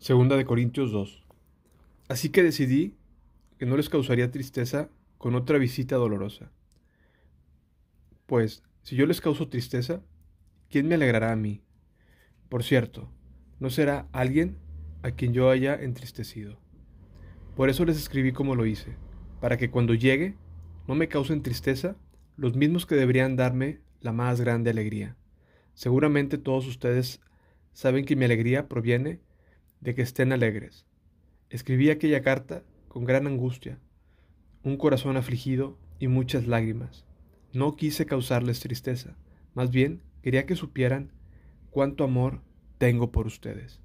Segunda de Corintios 2. Así que decidí que no les causaría tristeza con otra visita dolorosa. Pues, si yo les causo tristeza, ¿quién me alegrará a mí? Por cierto, no será alguien a quien yo haya entristecido. Por eso les escribí como lo hice, para que cuando llegue no me causen tristeza los mismos que deberían darme la más grande alegría. Seguramente todos ustedes saben que mi alegría proviene de que estén alegres. Escribí aquella carta con gran angustia, un corazón afligido y muchas lágrimas. No quise causarles tristeza, más bien quería que supieran cuánto amor tengo por ustedes.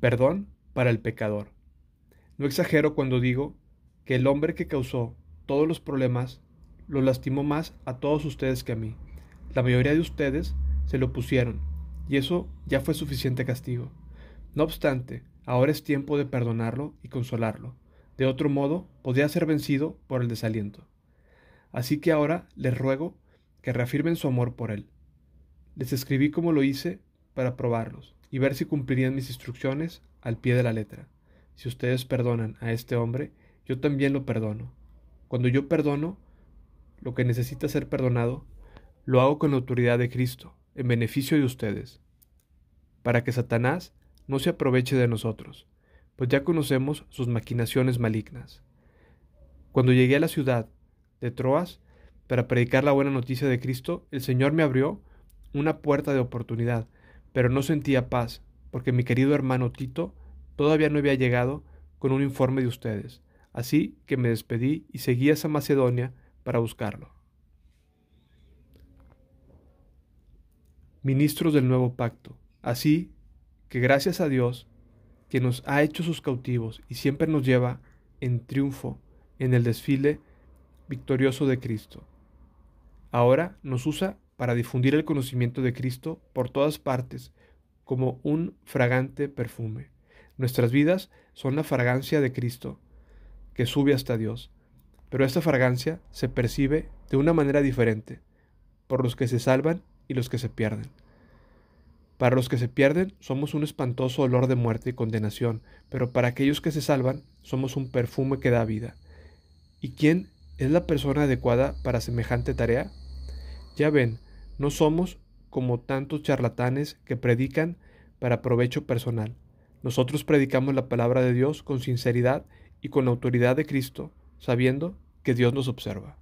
Perdón para el pecador. No exagero cuando digo que el hombre que causó todos los problemas lo lastimó más a todos ustedes que a mí. La mayoría de ustedes se lo pusieron, y eso ya fue suficiente castigo. No obstante, ahora es tiempo de perdonarlo y consolarlo. De otro modo, podría ser vencido por el desaliento. Así que ahora les ruego que reafirmen su amor por él. Les escribí como lo hice para probarlos y ver si cumplirían mis instrucciones al pie de la letra. Si ustedes perdonan a este hombre, yo también lo perdono. Cuando yo perdono lo que necesita ser perdonado, lo hago con la autoridad de Cristo, en beneficio de ustedes, para que Satanás no se aproveche de nosotros, pues ya conocemos sus maquinaciones malignas. Cuando llegué a la ciudad de Troas para predicar la buena noticia de Cristo, el Señor me abrió una puerta de oportunidad, pero no sentía paz, porque mi querido hermano Tito todavía no había llegado con un informe de ustedes, así que me despedí y seguí a Macedonia para buscarlo. Ministros del nuevo pacto. Así que gracias a Dios, que nos ha hecho sus cautivos y siempre nos lleva en triunfo en el desfile victorioso de Cristo. Ahora nos usa para difundir el conocimiento de Cristo por todas partes como un fragante perfume. Nuestras vidas son la fragancia de Cristo que sube hasta Dios, pero esta fragancia se percibe de una manera diferente por los que se salvan y los que se pierden. Para los que se pierden somos un espantoso olor de muerte y condenación, pero para aquellos que se salvan somos un perfume que da vida. ¿Y quién es la persona adecuada para semejante tarea? Ya ven, no somos como tantos charlatanes que predican para provecho personal. Nosotros predicamos la palabra de Dios con sinceridad y con la autoridad de Cristo, sabiendo que Dios nos observa.